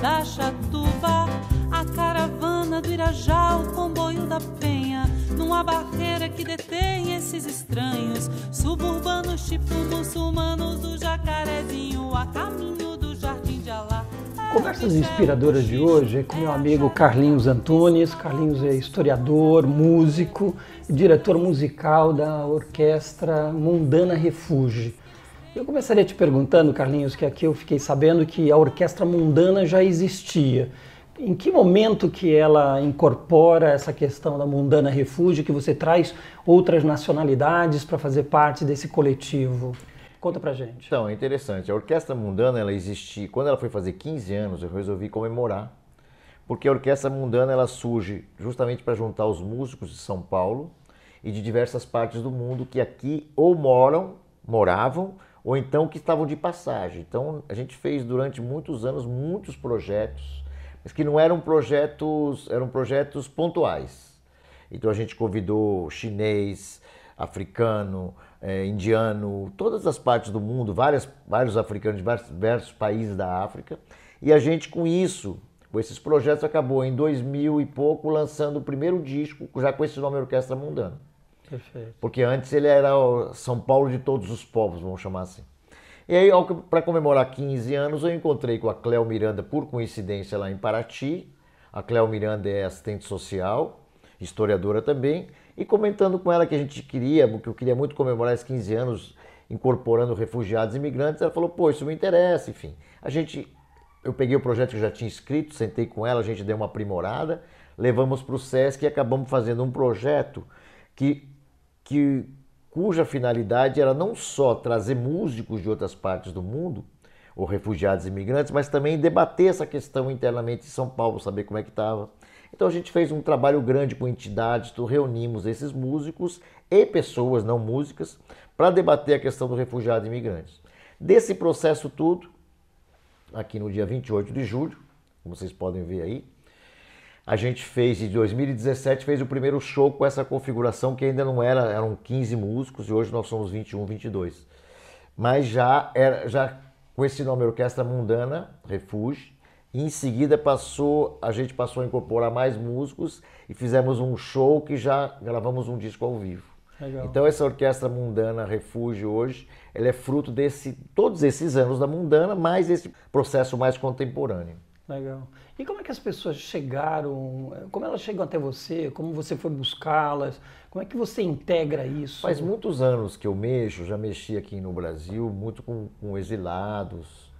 da Chatuba. A caravana do Irajá, o comboio da Penha. Numa barreira que detém esses estranhos. Suburbanos tipo muçulmanos do Jacarezinho. A caminho do Jardim de Alá. Conversas inspiradoras de hoje é com meu amigo Carlinhos Antunes. Carlinhos é historiador, músico, diretor musical da orquestra Mundana Refúgio. Eu começaria te perguntando, Carlinhos, que aqui eu fiquei sabendo que a orquestra mundana já existia. Em que momento que ela incorpora essa questão da mundana refúgio, que você traz outras nacionalidades para fazer parte desse coletivo? Conta pra gente. Então, é interessante. A Orquestra Mundana, ela existia... Quando ela foi fazer 15 anos, eu resolvi comemorar. Porque a Orquestra Mundana, ela surge justamente para juntar os músicos de São Paulo e de diversas partes do mundo que aqui ou moram, moravam, ou então que estavam de passagem. Então, a gente fez durante muitos anos muitos projetos, mas que não eram projetos, eram projetos pontuais. Então, a gente convidou chinês, africano, é, indiano, todas as partes do mundo, várias, vários africanos de vários, diversos países da África. E a gente, com isso, com esses projetos, acabou em 2000 e pouco lançando o primeiro disco, já com esse nome Orquestra Mundana. Perfeito. Porque antes ele era o São Paulo de todos os povos, vamos chamar assim. E aí, para comemorar 15 anos, eu encontrei com a Cléo Miranda, por coincidência, lá em Paraty. A Cléo Miranda é assistente social, historiadora também, e comentando com ela que a gente queria, que eu queria muito comemorar esses 15 anos incorporando refugiados e imigrantes, ela falou, pô, isso me interessa, enfim. A gente, eu peguei o projeto que eu já tinha escrito, sentei com ela, a gente deu uma aprimorada, levamos para o SESC e acabamos fazendo um projeto que, que, cuja finalidade era não só trazer músicos de outras partes do mundo, ou refugiados e imigrantes, mas também debater essa questão internamente em São Paulo, saber como é que estava então a gente fez um trabalho grande com entidades, reunimos esses músicos e pessoas não músicas para debater a questão do refugiado e imigrantes. Desse processo tudo, aqui no dia 28 de julho, como vocês podem ver aí, a gente fez, em 2017, fez o primeiro show com essa configuração que ainda não era, eram 15 músicos e hoje nós somos 21, 22. Mas já era, já com esse nome Orquestra Mundana, Refúgio, e em seguida passou, a gente passou a incorporar mais músicos e fizemos um show que já gravamos um disco ao vivo. Legal. Então essa orquestra mundana Refúgio hoje, ela é fruto desse todos esses anos da mundana, mais esse processo mais contemporâneo. Legal. E como é que as pessoas chegaram? Como elas chegam até você? Como você foi buscá-las? Como é que você integra isso? Faz muitos anos que eu mexo, já mexi aqui no Brasil, muito com, com exilados,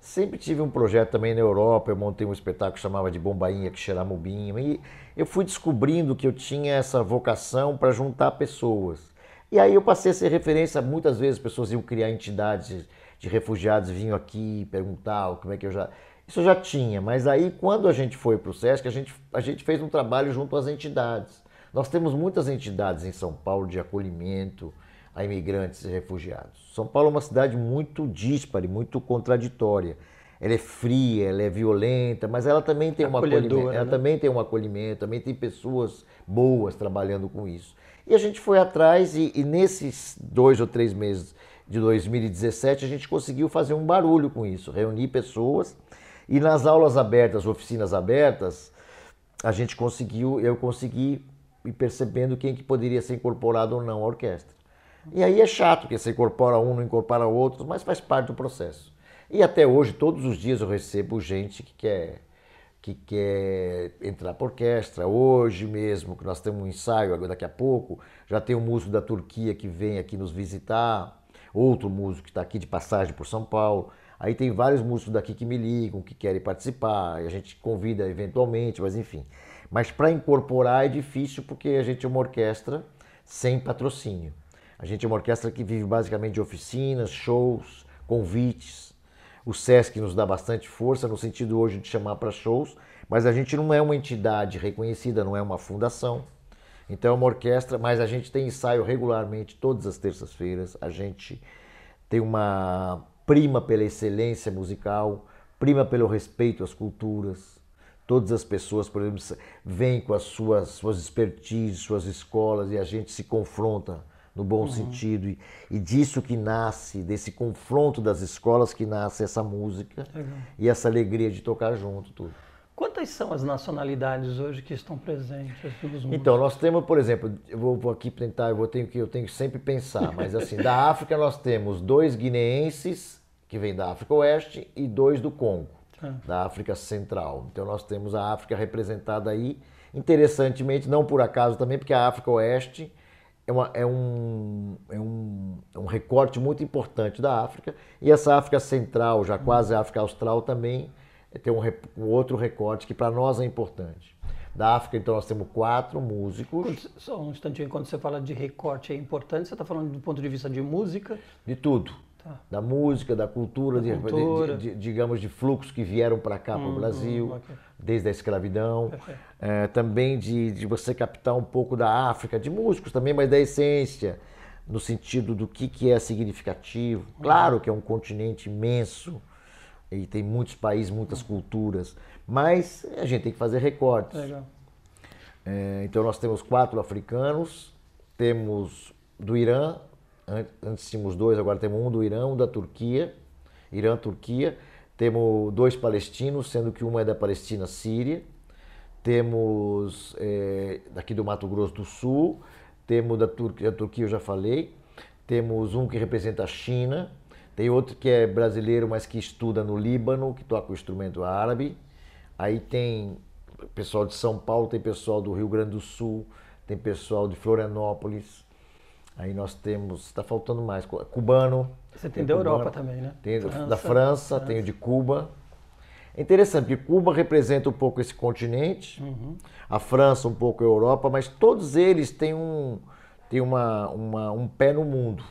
Sempre tive um projeto também na Europa, eu montei um espetáculo que chamava de Bombainha, que cheirava mobinho, e eu fui descobrindo que eu tinha essa vocação para juntar pessoas. E aí eu passei a ser referência, muitas vezes pessoas iam criar entidades de refugiados, vinham aqui perguntar como é que eu já... Isso já tinha, mas aí quando a gente foi para o SESC, a gente, a gente fez um trabalho junto às entidades. Nós temos muitas entidades em São Paulo de acolhimento, a imigrantes e refugiados. São Paulo é uma cidade muito díspare, muito contraditória. Ela é fria, ela é violenta, mas ela também tem um acolhimento, ela né? também tem um acolhimento, também tem pessoas boas trabalhando com isso. E a gente foi atrás e, e nesses dois ou três meses de 2017 a gente conseguiu fazer um barulho com isso, reunir pessoas e nas aulas abertas, oficinas abertas, a gente conseguiu, eu consegui ir percebendo quem que poderia ser incorporado ou não à orquestra. E aí é chato, que você incorpora um, não incorpora outro, mas faz parte do processo. E até hoje, todos os dias eu recebo gente que quer, que quer entrar para orquestra. Hoje mesmo, que nós temos um ensaio daqui a pouco, já tem um músico da Turquia que vem aqui nos visitar, outro músico que está aqui de passagem por São Paulo. Aí tem vários músicos daqui que me ligam, que querem participar, a gente convida eventualmente, mas enfim. Mas para incorporar é difícil porque a gente é uma orquestra sem patrocínio. A gente é uma orquestra que vive basicamente de oficinas, shows, convites. O SESC nos dá bastante força no sentido hoje de chamar para shows, mas a gente não é uma entidade reconhecida, não é uma fundação. Então é uma orquestra, mas a gente tem ensaio regularmente todas as terças-feiras. A gente tem uma prima pela excelência musical, prima pelo respeito às culturas. Todas as pessoas, por exemplo, vêm com as suas, suas expertises, suas escolas e a gente se confronta no bom uhum. sentido. E, e, disso que nasce, desse confronto das escolas que nasce essa música Legal. e essa alegria de tocar junto tudo. Quantas são as nacionalidades hoje que estão presentes nos Então, nós temos, por exemplo, eu vou, vou, aqui tentar, eu vou que eu tenho que sempre pensar, mas assim, da África nós temos dois guineenses que vêm da África Oeste e dois do Congo, ah. da África Central. Então nós temos a África representada aí, interessantemente, não por acaso também, porque a África Oeste é, uma, é, um, é, um, é um recorte muito importante da África e essa África Central, já quase a África Austral também tem um, um outro recorte que para nós é importante. Da África, então, nós temos quatro músicos. Só um instantinho, quando você fala de recorte é importante, você está falando do ponto de vista de música? De tudo. Tá. Da música, da cultura, da de, cultura. De, de, digamos, de fluxos que vieram para cá, para o hum, Brasil, hum, okay. desde a escravidão. É, também de, de você captar um pouco da África, de músicos também, mas da essência, no sentido do que, que é significativo. Claro que é um continente imenso, e tem muitos países, muitas culturas, mas a gente tem que fazer recortes. Legal. É, então nós temos quatro africanos, temos do Irã, antes tínhamos dois, agora temos um do Irã, um da Turquia, Irã, Turquia, temos dois palestinos, sendo que uma é da Palestina Síria, temos é, daqui do Mato Grosso do Sul, temos da Turquia, da Turquia eu já falei, temos um que representa a China, tem outro que é brasileiro, mas que estuda no Líbano, que toca o instrumento árabe. Aí tem pessoal de São Paulo, tem pessoal do Rio Grande do Sul, tem pessoal de Florianópolis. Aí nós temos, está faltando mais, cubano. Você tem, tem da cubano, Europa também, né? Tem França, da França, França, tem o de Cuba. É interessante, porque Cuba representa um pouco esse continente, uhum. a França um pouco a Europa, mas todos eles têm um, têm uma, uma um pé no mundo.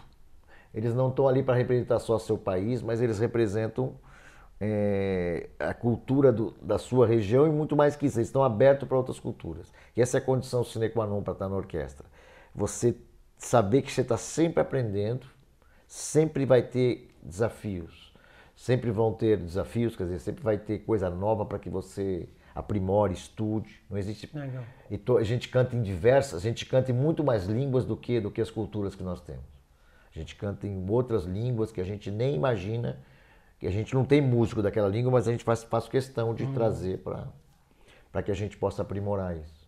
Eles não estão ali para representar só seu país, mas eles representam é, a cultura do, da sua região e muito mais que isso, eles estão abertos para outras culturas. E essa é a condição sine qua non para estar na orquestra. Você saber que você está sempre aprendendo, sempre vai ter desafios, sempre vão ter desafios, quer dizer, sempre vai ter coisa nova para que você aprimore, estude. Não existe. Legal. E to, a gente canta em diversas, a gente canta em muito mais línguas do que do que as culturas que nós temos. A gente canta em outras línguas que a gente nem imagina, que a gente não tem músico daquela língua, mas a gente faz, faz questão de hum. trazer para que a gente possa aprimorar isso.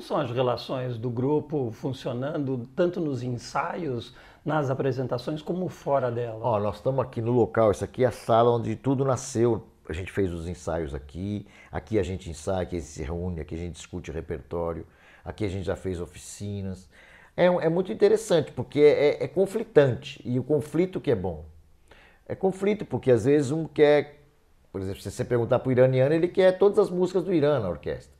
Como são as relações do grupo funcionando, tanto nos ensaios, nas apresentações, como fora dela? Ó, nós estamos aqui no local, isso aqui é a sala onde tudo nasceu. A gente fez os ensaios aqui, aqui a gente ensaia, aqui a gente se reúne, aqui a gente discute repertório, aqui a gente já fez oficinas é, é muito interessante, porque é, é, conflitante. E o conflito que é bom. É conflito, porque às vezes um quer, por exemplo, se você perguntar para o iraniano, ele quer todas as músicas do Irã na orquestra.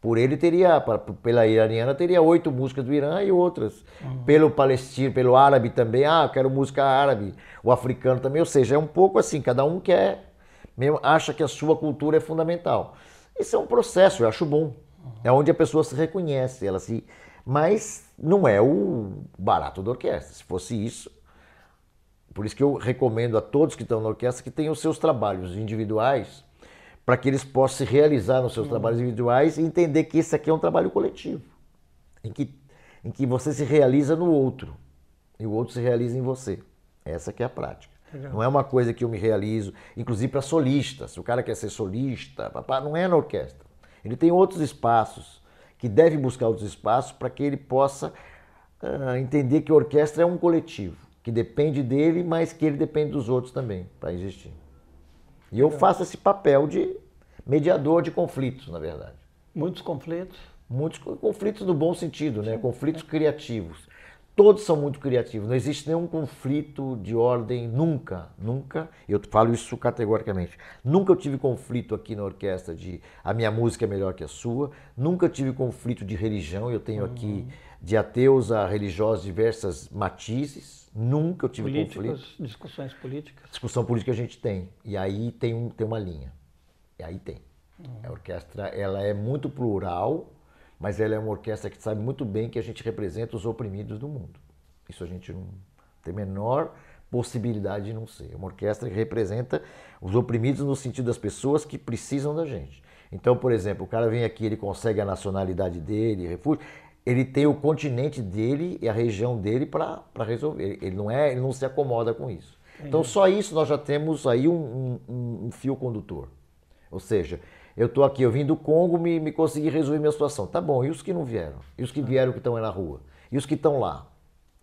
Por ele teria, pela iraniana, teria oito músicas do Irã e outras. Uhum. Pelo palestino, pelo árabe também, ah, eu quero música árabe. O africano também, ou seja, é um pouco assim, cada um quer, mesmo acha que a sua cultura é fundamental. Isso é um processo, eu acho bom. É onde a pessoa se reconhece, ela se, mas não é o barato da orquestra. Se fosse isso, por isso que eu recomendo a todos que estão na orquestra que tenham os seus trabalhos individuais, para que eles possam se realizar nos seus uhum. trabalhos individuais e entender que esse aqui é um trabalho coletivo, em que, em que você se realiza no outro e o outro se realiza em você. Essa que é a prática. Legal. Não é uma coisa que eu me realizo, inclusive para solistas. Se o cara quer ser solista, não é na orquestra. Ele tem outros espaços que deve buscar outros espaços para que ele possa uh, entender que a orquestra é um coletivo, que depende dele, mas que ele depende dos outros também para existir. E eu faço esse papel de mediador de conflitos, na verdade. Muitos conflitos? Muitos conflitos no bom sentido, né? conflitos criativos todos são muito criativos. Não existe nenhum conflito de ordem, nunca, nunca. Eu falo isso categoricamente. Nunca eu tive conflito aqui na orquestra de a minha música é melhor que a sua. Nunca tive conflito de religião. Eu tenho aqui de ateus a religiosos diversas matizes. Nunca eu tive Políticos, conflito. Discussões políticas. Discussão política a gente tem. E aí tem, um, tem uma linha. E aí tem. Uhum. A orquestra ela é muito plural mas ela é uma orquestra que sabe muito bem que a gente representa os oprimidos do mundo. Isso a gente não tem a menor possibilidade de não ser. É uma orquestra que representa os oprimidos no sentido das pessoas que precisam da gente. Então, por exemplo, o cara vem aqui, ele consegue a nacionalidade dele, refúgio, ele tem o continente dele e a região dele para resolver. Ele não é, ele não se acomoda com isso. Entendi. Então, só isso nós já temos aí um, um, um fio condutor. Ou seja, eu estou aqui, eu vim do Congo, me, me consegui resolver minha situação. Tá bom, e os que não vieram? E os que vieram que estão aí na rua? E os que estão lá?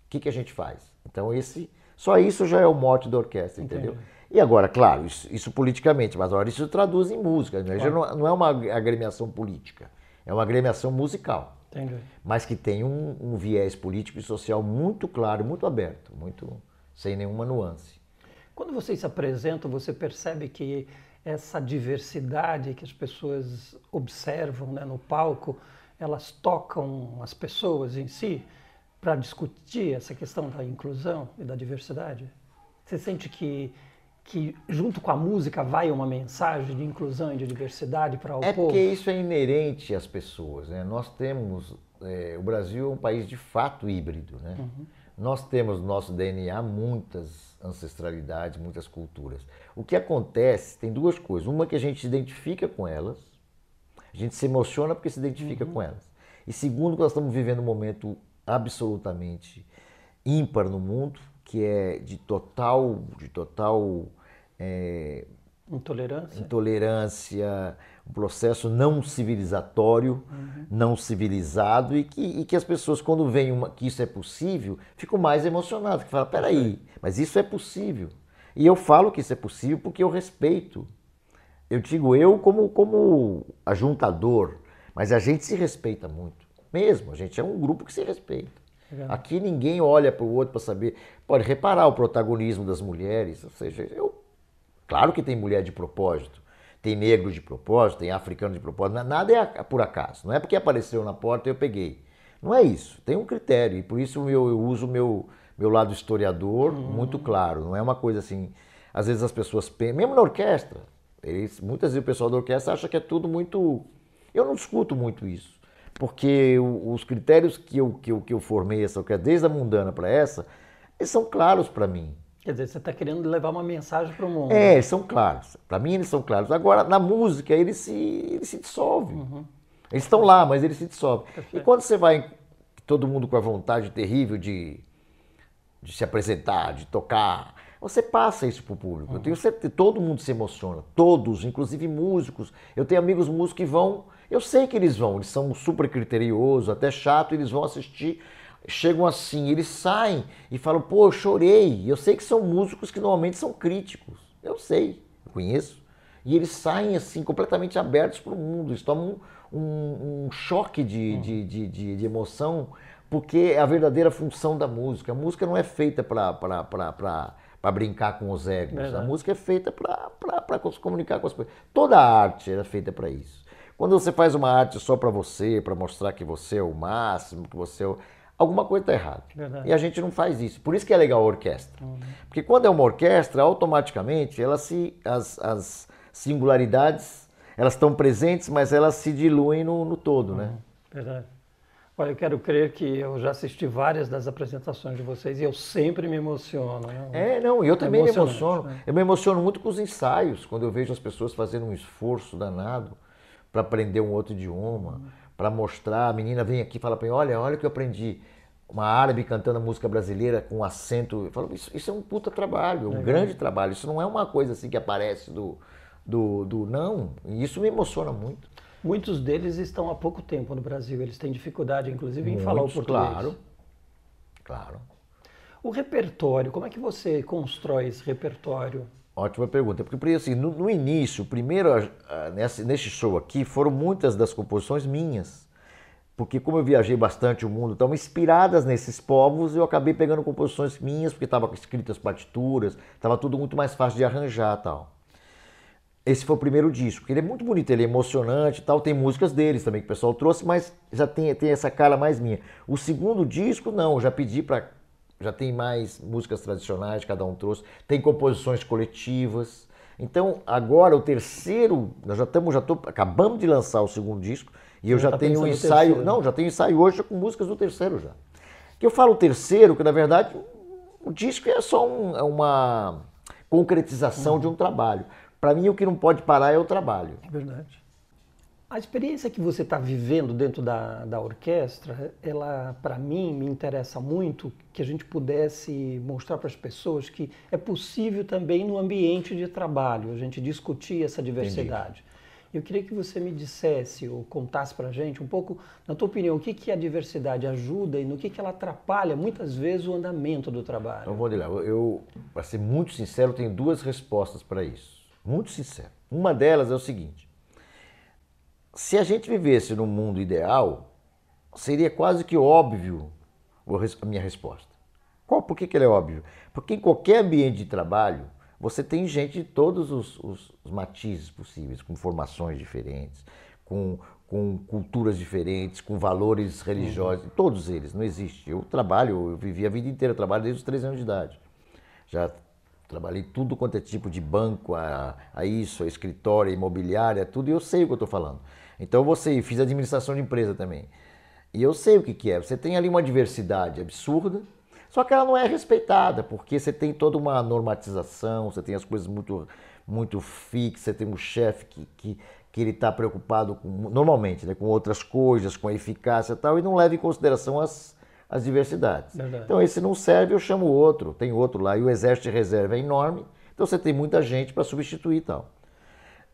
O que, que a gente faz? Então, esse, só isso já é o mote da orquestra, entendeu? Entendi. E agora, claro, isso, isso, politicamente, mas agora isso traduz em música. Né? Claro. Não, não, é uma agremiação política, é uma agremiação musical. Entendi. Mas que tem um, um, viés político e social muito claro, muito aberto, muito sem nenhuma nuance. Quando vocês se apresentam, você percebe que essa diversidade que as pessoas observam né, no palco, elas tocam as pessoas em si para discutir essa questão da inclusão e da diversidade? Você sente que que junto com a música vai uma mensagem de inclusão e de diversidade para o é povo? É porque isso é inerente às pessoas. Né? Nós temos, é, o Brasil é um país de fato híbrido. Né? Uhum. Nós temos no nosso DNA muitas ancestralidades, muitas culturas. O que acontece, tem duas coisas. Uma que a gente se identifica com elas, a gente se emociona porque se identifica uhum. com elas. E segundo, que nós estamos vivendo um momento absolutamente ímpar no mundo, que é de total, de total é, intolerância. intolerância, um processo não civilizatório, uhum. não civilizado e que, e que as pessoas quando veem uma, que isso é possível ficam mais emocionadas, que falam, peraí, mas isso é possível. E eu falo que isso é possível porque eu respeito. Eu digo eu como, como ajuntador, mas a gente se respeita muito, mesmo, a gente é um grupo que se respeita. Legal. Aqui ninguém olha para o outro para saber. Pode reparar o protagonismo das mulheres, ou seja, eu, claro que tem mulher de propósito, tem negro de propósito, tem africano de propósito, nada é por acaso. Não é porque apareceu na porta e eu peguei. Não é isso. Tem um critério e por isso eu, eu uso o meu, meu lado historiador uhum. muito claro. Não é uma coisa assim. Às vezes as pessoas pensam, mesmo na orquestra, eles, muitas vezes o pessoal da orquestra acha que é tudo muito. Eu não discuto muito isso porque os critérios que eu, que eu, que eu formei essa orquestra, desde a mundana para essa, eles são claros para mim. Quer dizer, você está querendo levar uma mensagem para o mundo. É, eles são claros. Para mim, eles são claros. Agora, na música, eles se, eles se dissolvem. Uhum. Eles estão lá, mas eles se dissolvem. Perfeito. E quando você vai, todo mundo com a vontade terrível de, de se apresentar, de tocar, você passa isso para o público. Uhum. Eu tenho certeza, todo mundo se emociona. Todos, inclusive músicos. Eu tenho amigos músicos que vão eu sei que eles vão, eles são super criteriosos, até chato, eles vão assistir, chegam assim, eles saem e falam, pô, eu chorei. Eu sei que são músicos que normalmente são críticos. Eu sei, eu conheço. E eles saem assim, completamente abertos para o mundo. Eles tomam um, um, um choque de, uhum. de, de, de, de emoção, porque é a verdadeira função da música. A música não é feita para brincar com os egos. Verdade. A música é feita para se comunicar com as pessoas. Toda a arte era feita para isso. Quando você faz uma arte só para você, para mostrar que você é o máximo, que você é o... alguma coisa está errada. Verdade. E a gente não faz isso. Por isso que é legal a orquestra. Uhum. Porque quando é uma orquestra, automaticamente ela se, as, as singularidades elas estão presentes, mas elas se diluem no, no todo, né? uhum. né? Verdade. Olha, eu quero crer que eu já assisti várias das apresentações de vocês e eu sempre me emociono. Né? É, não, eu também me emociono. Né? Eu me emociono muito com os ensaios, quando eu vejo as pessoas fazendo um esforço danado para aprender um outro idioma, para mostrar. A menina vem aqui e fala para mim: olha, olha o que eu aprendi. Uma árabe cantando música brasileira com acento. Eu falo, isso, isso é um puta trabalho, um é grande trabalho. Isso não é uma coisa assim que aparece do, do, do. Não. E isso me emociona muito. Muitos deles estão há pouco tempo no Brasil. Eles têm dificuldade, inclusive, em falar o português. Claro. Claro. O repertório, como é que você constrói esse repertório? Ótima pergunta. Porque assim, no, no início, primeiro nesse, nesse show aqui, foram muitas das composições minhas. Porque como eu viajei bastante o mundo, estavam inspiradas nesses povos, eu acabei pegando composições minhas, porque estavam escritas partituras, estava tudo muito mais fácil de arranjar tal. Esse foi o primeiro disco. Ele é muito bonito, ele é emocionante tal. Tem músicas deles também que o pessoal trouxe, mas já tem, tem essa cara mais minha. O segundo disco, não, eu já pedi para já tem mais músicas tradicionais, cada um trouxe, tem composições coletivas. Então, agora o terceiro, nós já estamos, já tô, acabamos de lançar o segundo disco e eu já tá tenho um ensaio, não, já tenho ensaio hoje com músicas do terceiro já. Que eu falo terceiro, que na verdade o disco é só um, é uma concretização uhum. de um trabalho. Para mim, o que não pode parar é o trabalho. É verdade. A experiência que você está vivendo dentro da, da orquestra, ela, para mim, me interessa muito que a gente pudesse mostrar para as pessoas que é possível também no ambiente de trabalho a gente discutir essa diversidade. Entendi. Eu queria que você me dissesse ou contasse para a gente um pouco, na tua opinião, o que, que a diversidade ajuda e no que, que ela atrapalha muitas vezes o andamento do trabalho. Então, vou lá, eu, para ser muito sincero, tenho duas respostas para isso. Muito sincero. Uma delas é o seguinte se a gente vivesse num mundo ideal, seria quase que óbvio a minha resposta. Qual, por que, que ele é óbvio? Porque em qualquer ambiente de trabalho, você tem gente de todos os, os, os matizes possíveis, com formações diferentes, com, com culturas diferentes, com valores religiosos, uhum. todos eles, não existe. Eu trabalho, eu vivi a vida inteira, trabalho desde os 13 anos de idade. Já trabalhei tudo quanto é tipo de banco, a, a isso, a escritório, a imobiliária, tudo, e eu sei o que eu estou falando. Então você fiz administração de empresa também. E eu sei o que, que é. Você tem ali uma diversidade absurda, só que ela não é respeitada, porque você tem toda uma normatização, você tem as coisas muito, muito fixas, você tem um chefe que, que, que ele está preocupado com, normalmente né, com outras coisas, com a eficácia e tal, e não leva em consideração as, as diversidades. Verdade. Então esse não serve, eu chamo outro, tem outro lá, e o exército de reserva é enorme, então você tem muita gente para substituir e tal.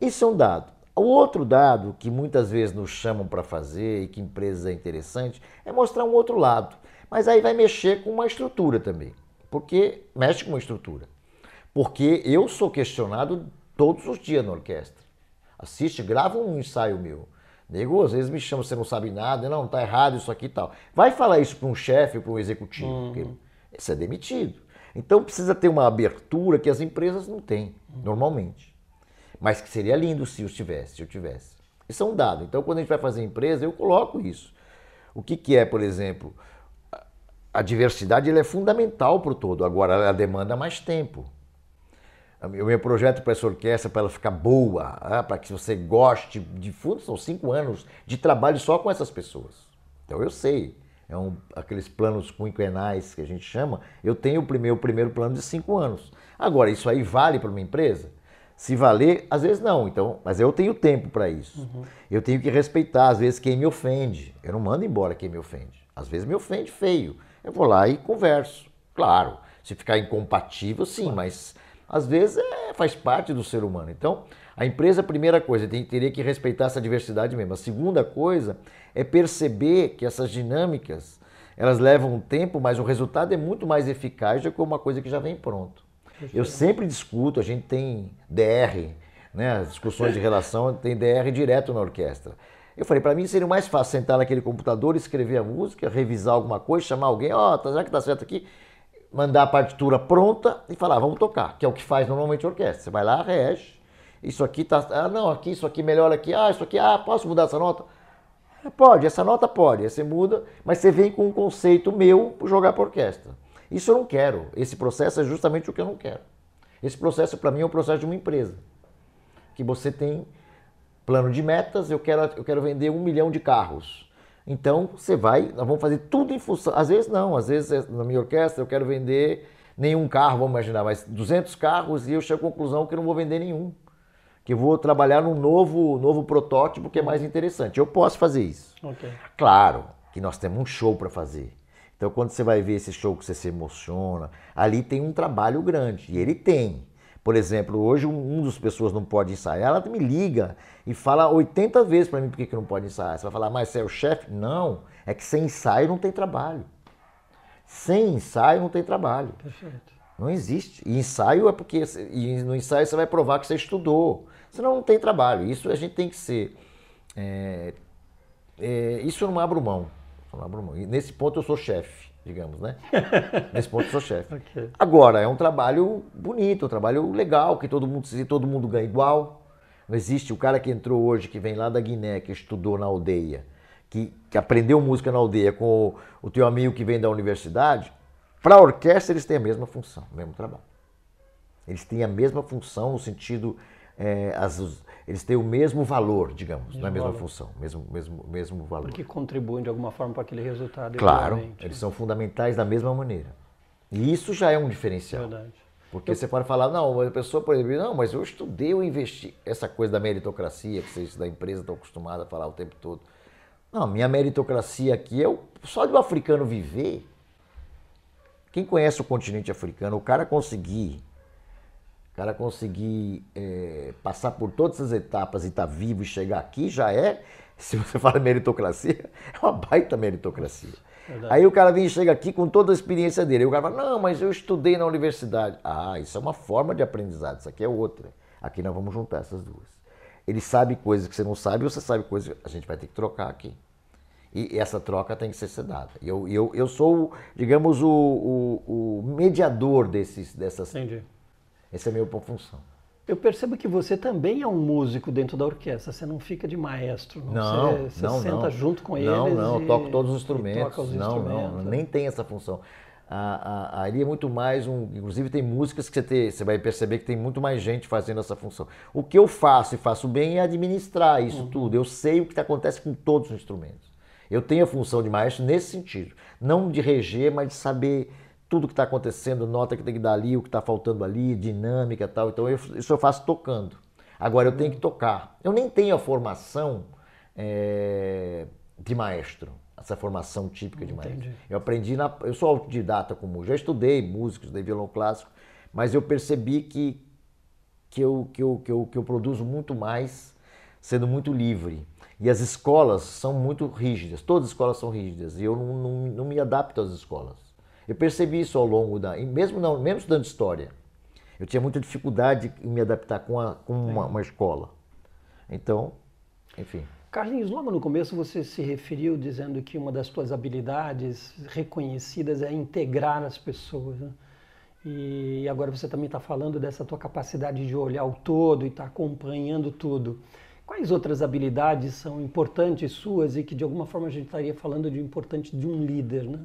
Isso é um dado. O outro dado que muitas vezes nos chamam para fazer e que empresas é interessante é mostrar um outro lado. Mas aí vai mexer com uma estrutura também. Porque mexe com uma estrutura. Porque eu sou questionado todos os dias na orquestra. Assiste, grava um ensaio meu. Nego, às vezes me chama, você não sabe nada, não, tá errado isso aqui e tal. Vai falar isso para um chefe, para um executivo, uhum. esse é demitido. Então precisa ter uma abertura que as empresas não têm, normalmente. Mas que seria lindo se eu tivesse, se eu tivesse. Isso é um dado. Então, quando a gente vai fazer empresa, eu coloco isso. O que, que é, por exemplo, a diversidade é fundamental para o todo. Agora, ela demanda mais tempo. O meu projeto para essa orquestra, para ela ficar boa, ah, para que você goste de fundo, são cinco anos de trabalho só com essas pessoas. Então eu sei, é um, aqueles planos quinquenais que a gente chama, eu tenho o primeiro, o primeiro plano de cinco anos. Agora, isso aí vale para uma empresa? Se valer, às vezes não, então, mas eu tenho tempo para isso. Uhum. Eu tenho que respeitar, às vezes, quem me ofende. Eu não mando embora quem me ofende. Às vezes me ofende feio. Eu vou lá e converso. Claro, se ficar incompatível, sim, claro. mas às vezes é, faz parte do ser humano. Então, a empresa, a primeira coisa, tem, teria que respeitar essa diversidade mesmo. A segunda coisa é perceber que essas dinâmicas elas levam um tempo, mas o resultado é muito mais eficaz do que uma coisa que já vem pronto. Eu sempre discuto, a gente tem DR, né, discussões de relação, tem DR direto na orquestra. Eu falei, para mim seria mais fácil sentar naquele computador, escrever a música, revisar alguma coisa, chamar alguém, ó, oh, já que tá certo aqui, mandar a partitura pronta e falar, vamos tocar, que é o que faz normalmente a orquestra. Você vai lá, rege, isso aqui tá, ah, não, aqui, isso aqui melhor aqui, ah, isso aqui, ah, posso mudar essa nota? Pode, essa nota pode, você muda, mas você vem com um conceito meu jogar para orquestra. Isso eu não quero. Esse processo é justamente o que eu não quero. Esse processo, para mim, é o processo de uma empresa. Que você tem plano de metas, eu quero, eu quero vender um milhão de carros. Então, você vai, nós vamos fazer tudo em função. Às vezes, não. Às vezes, é, na minha orquestra, eu quero vender nenhum carro, vamos imaginar, mas 200 carros e eu chego à conclusão que eu não vou vender nenhum. Que eu vou trabalhar num novo, novo protótipo que é mais interessante. Eu posso fazer isso. Okay. Claro que nós temos um show para fazer. Então, quando você vai ver esse show que você se emociona, ali tem um trabalho grande. E ele tem. Por exemplo, hoje um, um dos pessoas não pode ensaiar, ela me liga e fala 80 vezes para mim por que não pode ensaiar. Você vai falar, mas você é o chefe? Não, é que sem ensaio não tem trabalho. Sem ensaio não tem trabalho. Perfeito. Não existe. E ensaio é porque e no ensaio você vai provar que você estudou. Senão não tem trabalho. Isso a gente tem que ser. É, é, isso eu não abro mão. E nesse ponto eu sou chefe, digamos, né? nesse ponto eu sou chefe. Okay. Agora, é um trabalho bonito, um trabalho legal, que todo mundo, se todo mundo ganha igual. Não existe o cara que entrou hoje, que vem lá da Guiné, que estudou na aldeia, que, que aprendeu música na aldeia com o, o teu amigo que vem da universidade. Para a orquestra, eles têm a mesma função, o mesmo trabalho. Eles têm a mesma função no sentido. É, as, eles têm o mesmo valor, digamos, mesmo não é a mesma valor. função, mesmo, mesmo, mesmo valor. Porque contribuem de alguma forma para aquele resultado. Claro, eles são fundamentais da mesma maneira. E isso já é um diferencial. Verdade. Porque eu... você pode falar, não, a pessoa, por exemplo, não, mas eu estudei, eu investi. Essa coisa da meritocracia que vocês da empresa estão acostumados a falar o tempo todo. Não, minha meritocracia aqui é só de um africano viver. Quem conhece o continente africano, o cara conseguir, o cara conseguir é, passar por todas as etapas e estar tá vivo e chegar aqui já é, se você fala meritocracia, é uma baita meritocracia. Verdade. Aí o cara vem e chega aqui com toda a experiência dele. Aí o cara fala, não, mas eu estudei na universidade. Ah, isso é uma forma de aprendizado, isso aqui é outra. Aqui nós vamos juntar essas duas. Ele sabe coisas que você não sabe, você sabe coisas que a gente vai ter que trocar aqui. E essa troca tem que ser sedada. Eu, eu, eu sou, digamos, o, o, o mediador desses, dessas. Entendi. Essa é a minha função. Eu percebo que você também é um músico dentro da orquestra, você não fica de maestro, não. não você, você não, senta não. junto com eles. Não, não, eu toco todos os instrumentos. Os não, instrumentos. não, nem tem essa função. A, a, ali é muito mais um. Inclusive, tem músicas que você, tem, você vai perceber que tem muito mais gente fazendo essa função. O que eu faço e faço bem é administrar isso uhum. tudo. Eu sei o que acontece com todos os instrumentos. Eu tenho a função de maestro nesse sentido. Não de reger, mas de saber tudo que está acontecendo, nota que tem que dar ali, o que está faltando ali, dinâmica e tal. Então, eu, isso eu faço tocando. Agora, eu tenho que tocar. Eu nem tenho a formação é, de maestro essa formação típica de maestro. Eu aprendi na, eu sou autodidata com música, já estudei música, estudei violão clássico, mas eu percebi que que eu, que eu, que eu, que eu produzo muito mais sendo muito livre. E as escolas são muito rígidas, todas as escolas são rígidas, e eu não, não, não me adapto às escolas. Eu percebi isso ao longo da. Mesmo, não, mesmo estudando história, eu tinha muita dificuldade em me adaptar com, a, com uma, uma escola. Então, enfim. Carlinhos, logo no começo você se referiu dizendo que uma das suas habilidades reconhecidas é integrar as pessoas. Né? E agora você também está falando dessa tua capacidade de olhar o todo e estar tá acompanhando tudo. Quais outras habilidades são importantes suas e que de alguma forma a gente estaria falando de importante de um líder, né?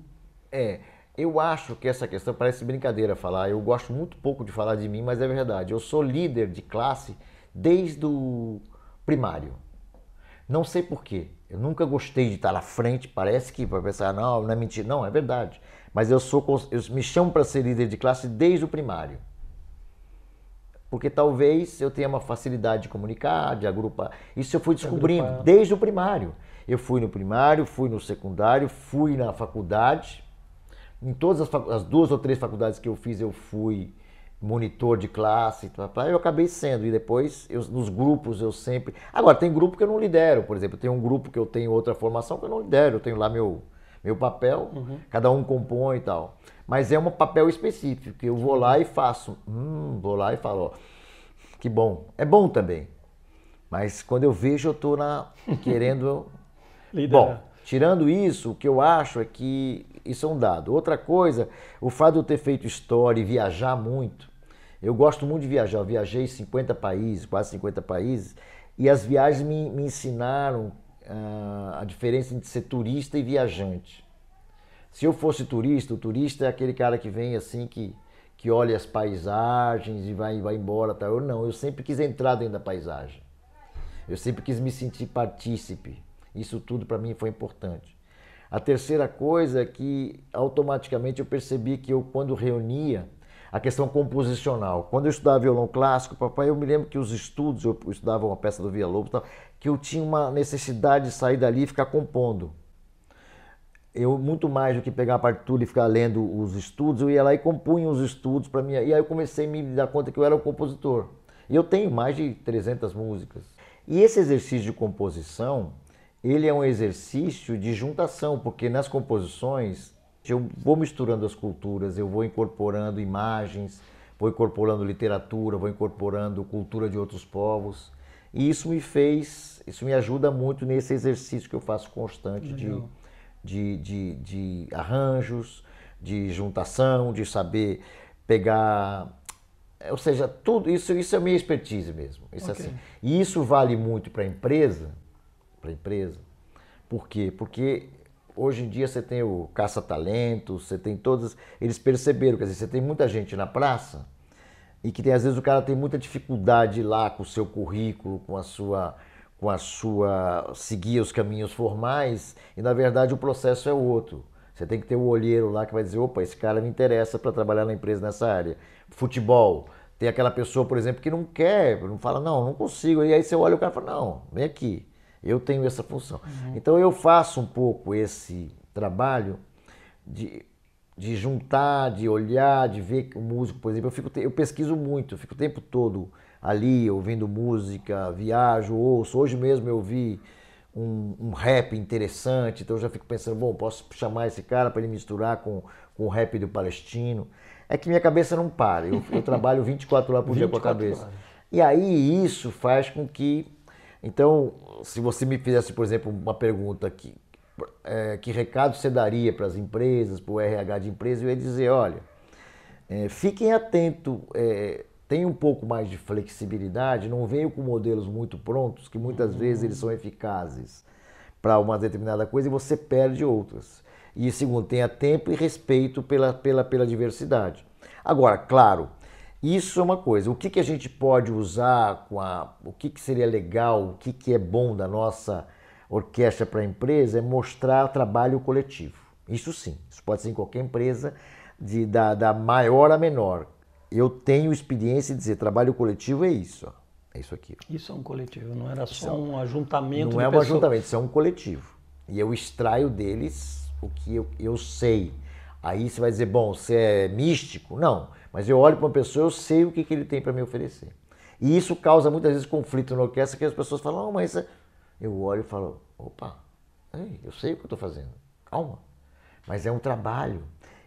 É, eu acho que essa questão parece brincadeira falar. Eu gosto muito pouco de falar de mim, mas é verdade. Eu sou líder de classe desde o primário. Não sei porquê. Eu nunca gostei de estar na frente. Parece que vai pensar, não, não é mentira. Não, é verdade. Mas eu sou, eu me chamo para ser líder de classe desde o primário. Porque talvez eu tenha uma facilidade de comunicar, de agrupar. Isso eu fui descobrindo desde o primário. Eu fui no primário, fui no secundário, fui na faculdade. Em todas as, as duas ou três faculdades que eu fiz, eu fui monitor de classe, eu acabei sendo. E depois, eu, nos grupos, eu sempre. Agora, tem grupo que eu não lidero, por exemplo. Tem um grupo que eu tenho outra formação que eu não lidero. Eu tenho lá meu, meu papel, uhum. cada um compõe e tal. Mas é um papel específico, que eu vou lá e faço. Hum, vou lá e falo, ó, que bom. É bom também. Mas quando eu vejo, eu estou na, querendo. Liderar. Bom, tirando isso, o que eu acho é que isso é um dado. Outra coisa, o fato de eu ter feito história e viajar muito, eu gosto muito de viajar. Eu viajei 50 países, quase 50 países, e as viagens me, me ensinaram uh, a diferença entre ser turista e viajante. Se eu fosse turista, o turista é aquele cara que vem assim, que, que olha as paisagens e vai, vai embora. Tá? Eu não, eu sempre quis entrar dentro da paisagem. Eu sempre quis me sentir partícipe. Isso tudo para mim foi importante. A terceira coisa é que automaticamente eu percebi que eu, quando reunia a questão composicional, quando eu estudava violão clássico, papai, eu me lembro que os estudos, eu estudava uma peça do Via Lobo, que eu tinha uma necessidade de sair dali e ficar compondo. Eu, muito mais do que pegar a partitura e ficar lendo os estudos, eu ia lá e compunha os estudos para mim. E aí eu comecei a me dar conta que eu era o compositor. E eu tenho mais de 300 músicas. E esse exercício de composição, ele é um exercício de juntação, porque nas composições eu vou misturando as culturas, eu vou incorporando imagens, vou incorporando literatura, vou incorporando cultura de outros povos. E isso me fez, isso me ajuda muito nesse exercício que eu faço constante de, de, de, de, arranjos, de juntação, de saber pegar. Ou seja, tudo isso, isso é minha expertise mesmo. Isso okay. assim. E isso vale muito para a empresa, para a empresa. Por quê? Porque hoje em dia você tem o caça-talentos, você tem todas. Eles perceberam, quer dizer, você tem muita gente na praça e que tem, às vezes o cara tem muita dificuldade lá com o seu currículo, com a sua. com a sua. seguir os caminhos formais, e na verdade o processo é outro. Você tem que ter o olheiro lá que vai dizer, opa, esse cara me interessa para trabalhar na empresa nessa área. Futebol, tem aquela pessoa, por exemplo, que não quer, não fala, não, não consigo. E aí você olha o cara e fala, não, vem aqui, eu tenho essa função. Uhum. Então eu faço um pouco esse trabalho de, de juntar, de olhar, de ver o músico, por exemplo, eu, fico, eu pesquiso muito, eu fico o tempo todo ali ouvindo música, viajo, ouço. Hoje mesmo eu vi um, um rap interessante, então eu já fico pensando, bom, posso chamar esse cara para ele misturar com, com o rap do palestino é que minha cabeça não para. Eu, eu trabalho 24 horas por dia com a cabeça. Horas. E aí isso faz com que. Então, se você me fizesse, por exemplo, uma pergunta que, é, que recado você daria para as empresas, para o RH de empresa, eu ia dizer, olha, é, fiquem atentos, é, tenham um pouco mais de flexibilidade, não venham com modelos muito prontos, que muitas uhum. vezes eles são eficazes para uma determinada coisa e você perde outras. E segundo, tenha tempo e respeito pela, pela, pela diversidade. Agora, claro, isso é uma coisa. O que, que a gente pode usar com a. O que, que seria legal, o que, que é bom da nossa orquestra para a empresa é mostrar trabalho coletivo. Isso sim, isso pode ser em qualquer empresa, de, da, da maior a menor. Eu tenho experiência de dizer trabalho coletivo é isso. Ó, é isso aqui. Isso é um coletivo, não era só um ajuntamento. Não é um pessoas. ajuntamento, isso é um coletivo. E eu extraio deles o que eu, eu sei. Aí você vai dizer, bom, você é místico? Não, mas eu olho para uma pessoa, eu sei o que, que ele tem para me oferecer. E isso causa muitas vezes conflito na orquestra, que as pessoas falam, não, mas eu olho e falo, opa, eu sei o que eu estou fazendo, calma. Mas é um trabalho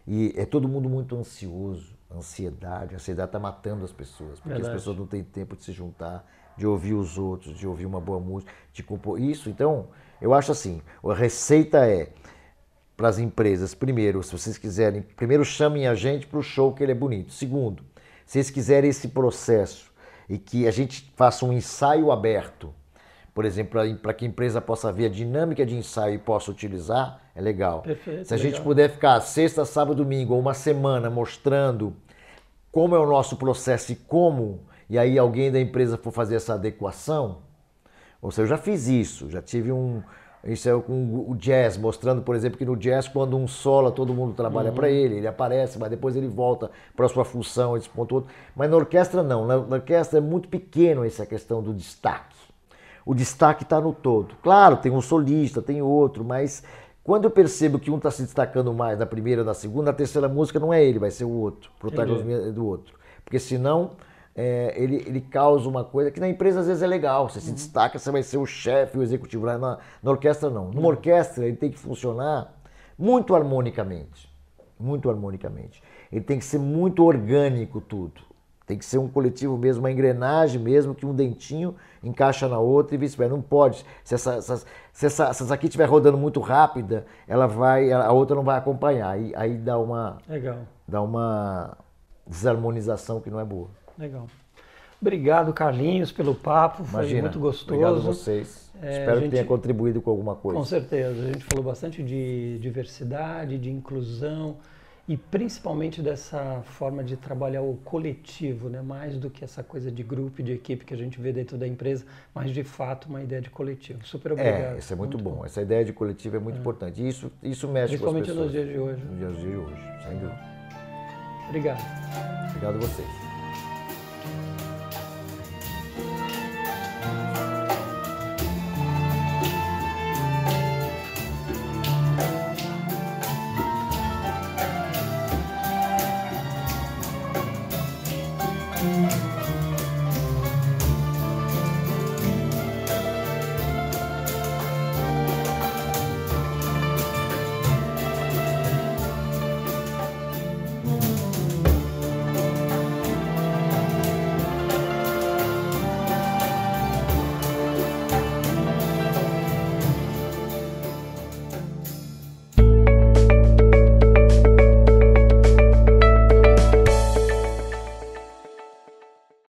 e é todo mundo muito ansioso, ansiedade, a ansiedade está matando as pessoas, porque Verdade. as pessoas não têm tempo de se juntar, de ouvir os outros, de ouvir uma boa música, de compor isso. Então, eu acho assim, a receita é para as empresas. Primeiro, se vocês quiserem, primeiro chamem a gente para o show que ele é bonito. Segundo, se vocês quiserem esse processo e que a gente faça um ensaio aberto, por exemplo, para que a empresa possa ver a dinâmica de ensaio e possa utilizar, é legal. Perfeito, se a legal. gente puder ficar sexta, sábado, domingo ou uma semana mostrando como é o nosso processo e como, e aí alguém da empresa for fazer essa adequação, ou seja, eu já fiz isso, já tive um, isso é com o jazz, mostrando, por exemplo, que no jazz, quando um sola, todo mundo trabalha uhum. para ele, ele aparece, mas depois ele volta para a sua função, esse ponto outro. Mas na orquestra não, na, na orquestra é muito pequeno essa questão do destaque. O destaque está no todo. Claro, tem um solista, tem outro, mas quando eu percebo que um está se destacando mais na primeira, na segunda, na terceira música não é ele, vai ser o outro, o protagonista do outro. Porque senão é, ele, ele causa uma coisa que na empresa às vezes é legal. Você uhum. se destaca, você vai ser o chefe, o executivo. Na, na orquestra, não. Numa uhum. orquestra, ele tem que funcionar muito harmonicamente. Muito harmonicamente. Ele tem que ser muito orgânico tudo. Tem que ser um coletivo mesmo, uma engrenagem mesmo, que um dentinho encaixa na outra e vice-versa. Não pode. Se essa, essa, se essa, se essa aqui estiver rodando muito rápida, ela vai, a outra não vai acompanhar. Aí, aí dá uma. Legal. Dá uma desarmonização que não é boa. Legal. Obrigado, Carlinhos, pelo papo. Foi Imagina, muito gostoso. Obrigado a vocês. É, Espero gente, que tenha contribuído com alguma coisa. Com certeza. A gente falou bastante de diversidade, de inclusão e principalmente dessa forma de trabalhar o coletivo, né? mais do que essa coisa de grupo e de equipe que a gente vê dentro da empresa, mas de fato uma ideia de coletivo. Super é, obrigado. É, isso é muito, muito bom. bom. Essa ideia de coletivo é muito é. importante. Isso, isso mexe com as pessoas. Principalmente nos dias de hoje. Nos dias de hoje, sem dúvida. Obrigado. Obrigado a vocês.